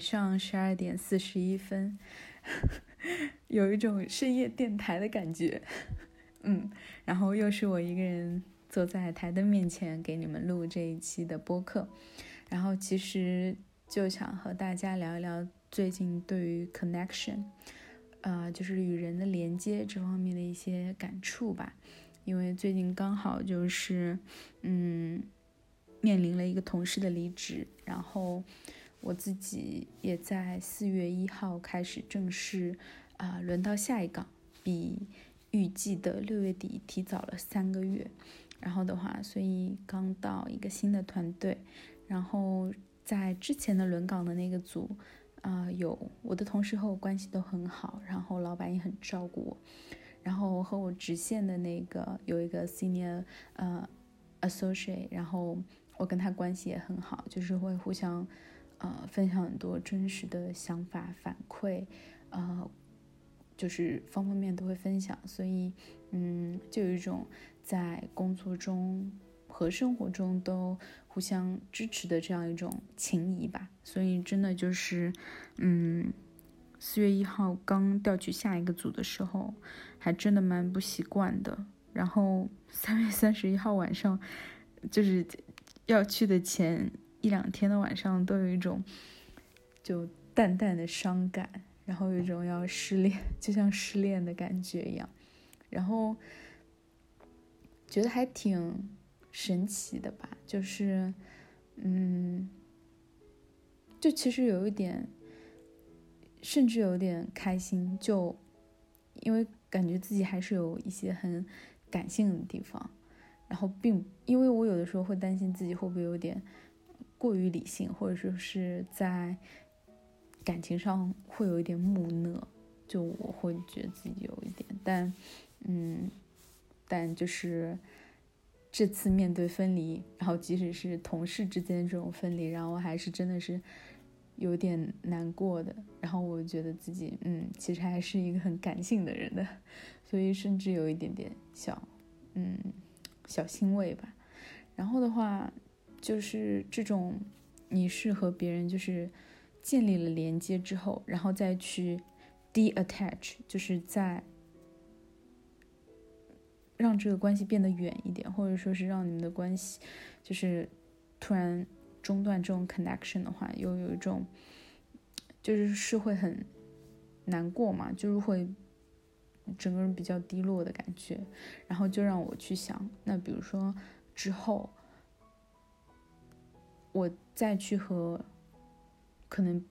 上十二点四十一分，有一种深夜电台的感觉，嗯，然后又是我一个人坐在台灯面前给你们录这一期的播客，然后其实就想和大家聊一聊最近对于 connection，呃，就是与人的连接这方面的一些感触吧，因为最近刚好就是，嗯。面临了一个同事的离职，然后我自己也在四月一号开始正式啊轮到下一岗，比预计的六月底提早了三个月。然后的话，所以刚到一个新的团队，然后在之前的轮岗的那个组啊，有我的同事和我关系都很好，然后老板也很照顾我，然后和我直线的那个有一个 senior 呃 associate，然后。我跟他关系也很好，就是会互相，呃，分享很多真实的想法反馈，呃，就是方方面面都会分享，所以，嗯，就有一种在工作中和生活中都互相支持的这样一种情谊吧。所以真的就是，嗯，四月一号刚调去下一个组的时候，还真的蛮不习惯的。然后三月三十一号晚上，就是。要去的前一两天的晚上，都有一种就淡淡的伤感，然后有一种要失恋，就像失恋的感觉一样，然后觉得还挺神奇的吧，就是，嗯，就其实有一点，甚至有点开心，就因为感觉自己还是有一些很感性的地方。然后并因为我有的时候会担心自己会不会有点过于理性，或者说是在感情上会有一点木讷，就我会觉得自己有一点，但嗯，但就是这次面对分离，然后即使是同事之间这种分离，然后还是真的是有点难过的。然后我觉得自己嗯，其实还是一个很感性的人的，所以甚至有一点点小嗯。小欣慰吧，然后的话，就是这种你是和别人就是建立了连接之后，然后再去 de-attach，就是在让这个关系变得远一点，或者说是让你们的关系就是突然中断这种 connection 的话，又有一种就是是会很难过嘛，就是会。整个人比较低落的感觉，然后就让我去想，那比如说之后，我再去和，可能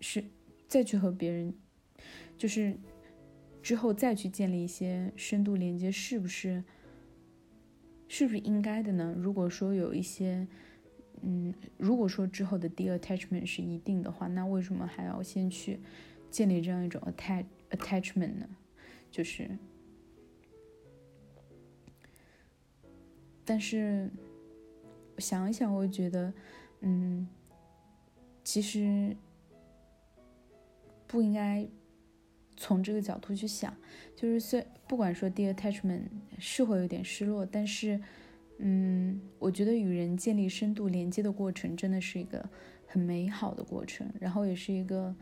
是再去和别人，就是之后再去建立一些深度连接，是不是是不是应该的呢？如果说有一些，嗯，如果说之后的 de attachment 是一定的话，那为什么还要先去建立这样一种 attach？attachment 呢，就是，但是想一想，我觉得，嗯，其实不应该从这个角度去想。就是虽不管说 de attachment 是会有点失落，但是，嗯，我觉得与人建立深度连接的过程，真的是一个很美好的过程，然后也是一个。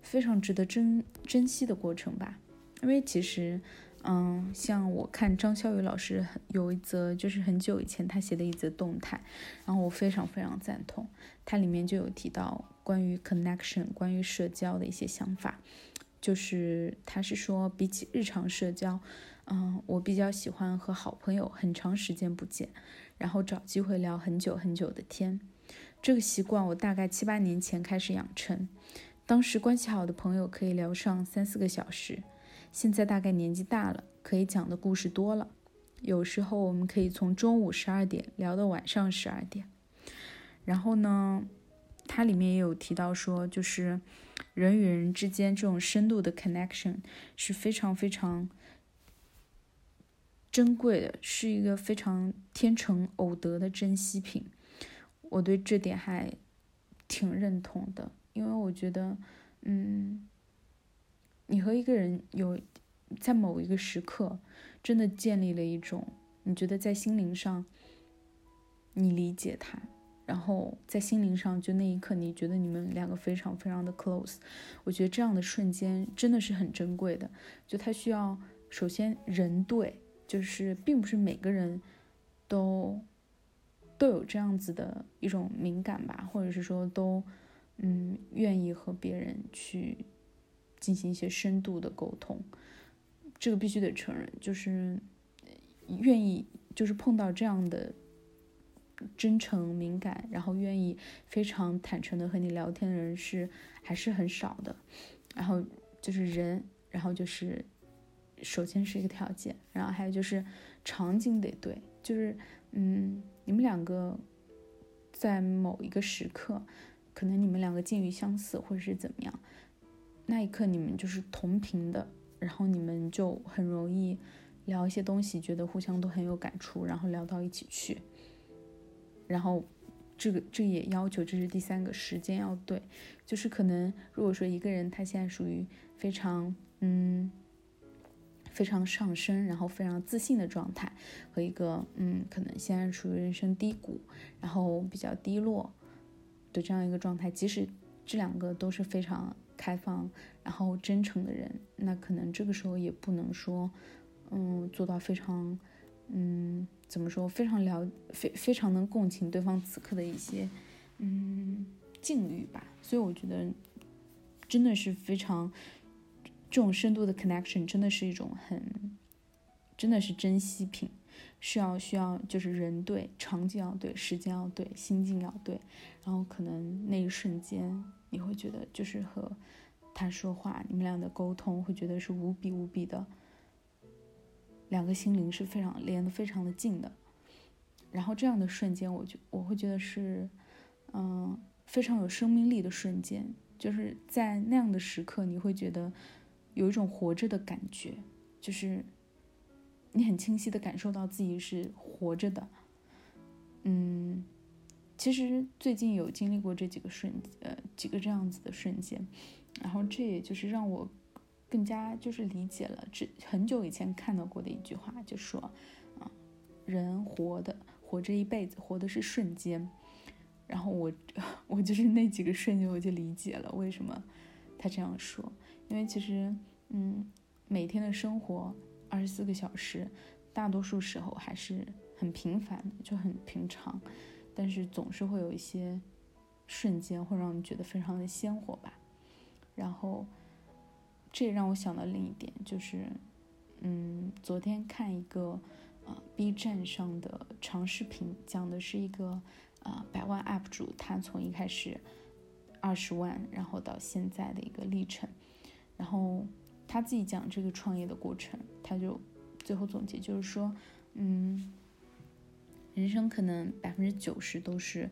非常值得珍珍惜的过程吧，因为其实，嗯，像我看张潇雨老师有一则，就是很久以前他写的一则动态，然后我非常非常赞同，它里面就有提到关于 connection，关于社交的一些想法，就是他是说，比起日常社交，嗯，我比较喜欢和好朋友很长时间不见，然后找机会聊很久很久的天，这个习惯我大概七八年前开始养成。当时关系好的朋友可以聊上三四个小时，现在大概年纪大了，可以讲的故事多了。有时候我们可以从中午十二点聊到晚上十二点。然后呢，它里面也有提到说，就是人与人之间这种深度的 connection 是非常非常珍贵的，是一个非常天成偶得的珍稀品。我对这点还挺认同的。因为我觉得，嗯，你和一个人有在某一个时刻，真的建立了一种你觉得在心灵上，你理解他，然后在心灵上，就那一刻你觉得你们两个非常非常的 close，我觉得这样的瞬间真的是很珍贵的。就他需要首先人对，就是并不是每个人都都有这样子的一种敏感吧，或者是说都嗯愿意和别人去进行一些深度的沟通，这个必须得承认，就是愿意就是碰到这样的。真诚、敏感，然后愿意非常坦诚的和你聊天的人是还是很少的。然后就是人，然后就是首先是一个条件，然后还有就是场景得对，就是嗯，你们两个在某一个时刻，可能你们两个境遇相似，或者是怎么样，那一刻你们就是同频的，然后你们就很容易聊一些东西，觉得互相都很有感触，然后聊到一起去。然后，这个这也要求，这是第三个时间要对，就是可能如果说一个人他现在属于非常嗯非常上升，然后非常自信的状态，和一个嗯可能现在处于人生低谷，然后比较低落的这样一个状态，即使这两个都是非常开放然后真诚的人，那可能这个时候也不能说嗯做到非常嗯。怎么说？非常了，非非常能共情对方此刻的一些，嗯，境遇吧。所以我觉得，真的是非常这种深度的 connection，真的是一种很，真的是珍惜品，需要需要就是人对，场景要对，时间要对，心境要对，然后可能那一瞬间你会觉得就是和他说话，你们俩的沟通会觉得是无比无比的。两个心灵是非常连的非常的近的，然后这样的瞬间，我就我会觉得是，嗯，非常有生命力的瞬间，就是在那样的时刻，你会觉得有一种活着的感觉，就是你很清晰的感受到自己是活着的，嗯，其实最近有经历过这几个瞬，呃，几个这样子的瞬间，然后这也就是让我。更加就是理解了，这很久以前看到过的一句话，就说，啊，人活的活这一辈子，活的是瞬间。然后我 我就是那几个瞬间，我就理解了为什么他这样说。因为其实，嗯，每天的生活二十四个小时，大多数时候还是很平凡的，就很平常。但是总是会有一些瞬间会让你觉得非常的鲜活吧。然后。这也让我想到另一点，就是，嗯，昨天看一个，呃，B 站上的长视频，讲的是一个，呃，百万 UP 主，他从一开始二十万，然后到现在的一个历程，然后他自己讲这个创业的过程，他就最后总结就是说，嗯，人生可能百分之九十都是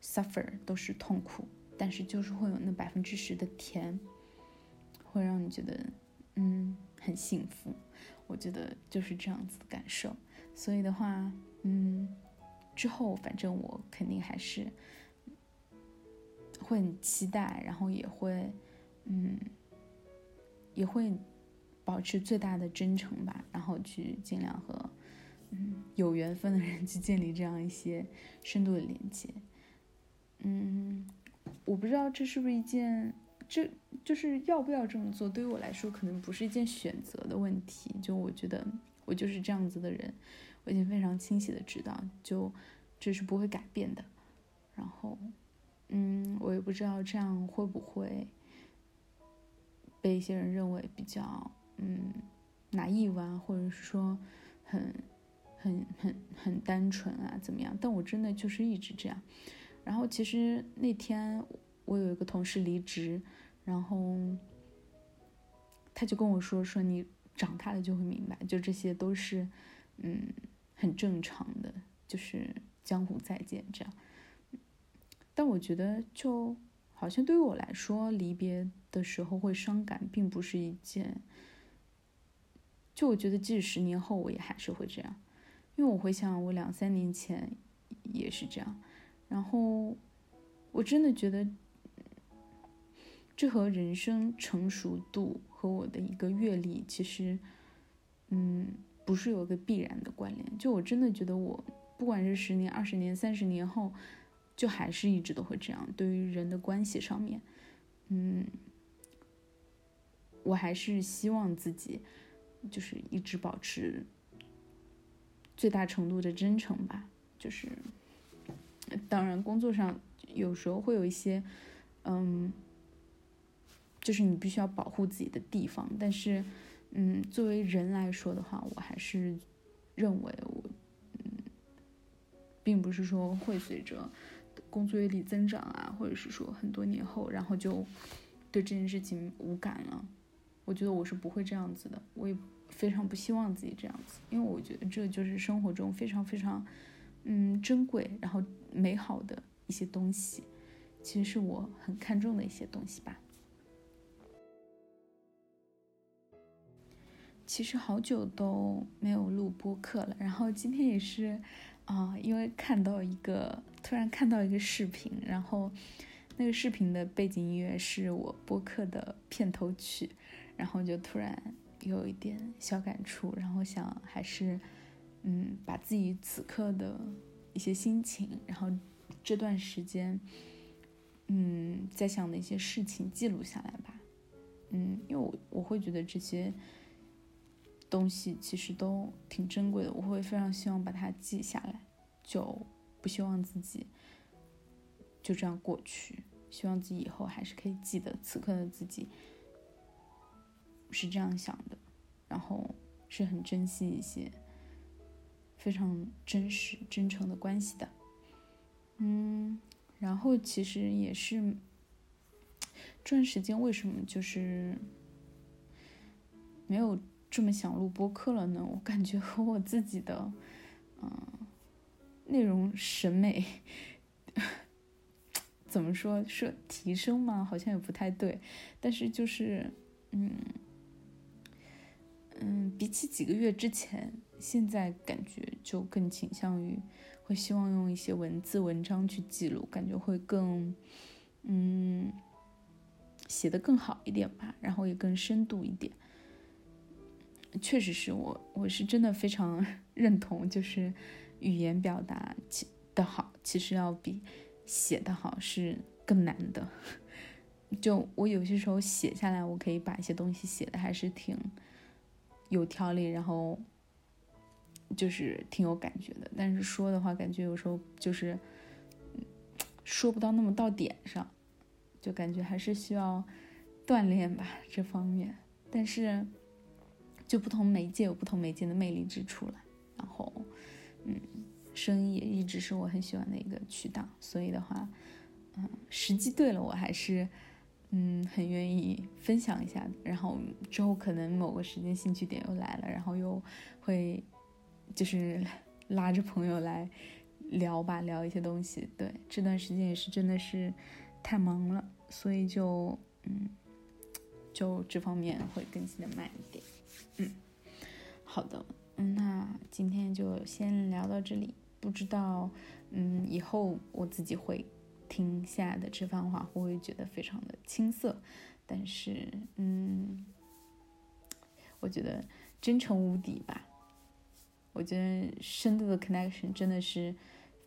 suffer，都是痛苦，但是就是会有那百分之十的甜。会让你觉得，嗯，很幸福。我觉得就是这样子的感受。所以的话，嗯，之后反正我肯定还是会很期待，然后也会，嗯，也会保持最大的真诚吧，然后去尽量和，嗯，有缘分的人 去建立这样一些深度的连接。嗯，我不知道这是不是一件。这就是要不要这么做，对于我来说可能不是一件选择的问题。就我觉得我就是这样子的人，我已经非常清晰的知道，就这是不会改变的。然后，嗯，我也不知道这样会不会被一些人认为比较嗯拿意啊，或者是说很很很很单纯啊怎么样？但我真的就是一直这样。然后其实那天。我有一个同事离职，然后他就跟我说：“说你长大了就会明白，就这些都是，嗯，很正常的，就是江湖再见这样。”但我觉得，就好像对于我来说，离别的时候会伤感，并不是一件。就我觉得，即使十年后，我也还是会这样，因为我回想我两三年前也是这样，然后我真的觉得。这和人生成熟度和我的一个阅历，其实，嗯，不是有个必然的关联。就我真的觉得，我不管是十年、二十年、三十年后，就还是一直都会这样。对于人的关系上面，嗯，我还是希望自己就是一直保持最大程度的真诚吧。就是，当然工作上有时候会有一些，嗯，就是你必须要保护自己的地方，但是，嗯，作为人来说的话，我还是认为我。并不是说会随着工作阅历增长啊，或者是说很多年后，然后就对这件事情无感了。我觉得我是不会这样子的，我也非常不希望自己这样子，因为我觉得这就是生活中非常非常嗯珍贵，然后美好的一些东西，其实是我很看重的一些东西吧。其实好久都没有录播客了，然后今天也是。啊，因为看到一个，突然看到一个视频，然后那个视频的背景音乐是我播客的片头曲，然后就突然有一点小感触，然后想还是，嗯，把自己此刻的一些心情，然后这段时间，嗯，在想的一些事情记录下来吧，嗯，因为我我会觉得这些。东西其实都挺珍贵的，我会非常希望把它记下来，就不希望自己就这样过去，希望自己以后还是可以记得此刻的自己是这样想的，然后是很珍惜一些非常真实、真诚的关系的。嗯，然后其实也是这段时间为什么就是没有。这么想录播客了呢？我感觉和我自己的，嗯，内容审美怎么说是提升吗？好像也不太对。但是就是，嗯嗯，比起几个月之前，现在感觉就更倾向于会希望用一些文字文章去记录，感觉会更，嗯，写的更好一点吧，然后也更深度一点。确实是我，我是真的非常 认同，就是语言表达其的好，其实要比写的好是更难的。就我有些时候写下来，我可以把一些东西写的还是挺有条理，然后就是挺有感觉的。但是说的话，感觉有时候就是说不到那么到点上，就感觉还是需要锻炼吧这方面。但是。就不同媒介有不同媒介的魅力之处了，然后，嗯，声音也一直是我很喜欢的一个渠道，所以的话，嗯，时机对了，我还是，嗯，很愿意分享一下。然后之后可能某个时间兴趣点又来了，然后又会，就是拉着朋友来聊吧，聊一些东西。对，这段时间也是真的是太忙了，所以就，嗯，就这方面会更新的慢一点。嗯，好的，那今天就先聊到这里。不知道，嗯，以后我自己会听下的这番话，会不会觉得非常的青涩？但是，嗯，我觉得真诚无敌吧。我觉得深度的 connection 真的是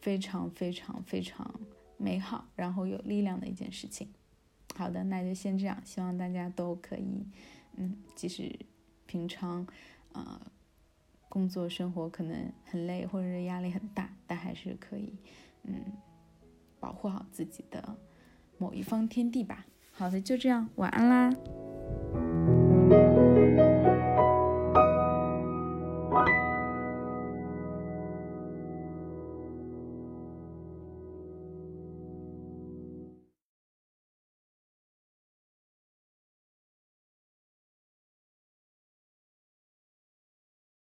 非常非常非常美好，然后有力量的一件事情。好的，那就先这样，希望大家都可以，嗯，即使。平常，呃，工作生活可能很累，或者是压力很大，但还是可以，嗯，保护好自己的某一方天地吧。好的，就这样，晚安啦。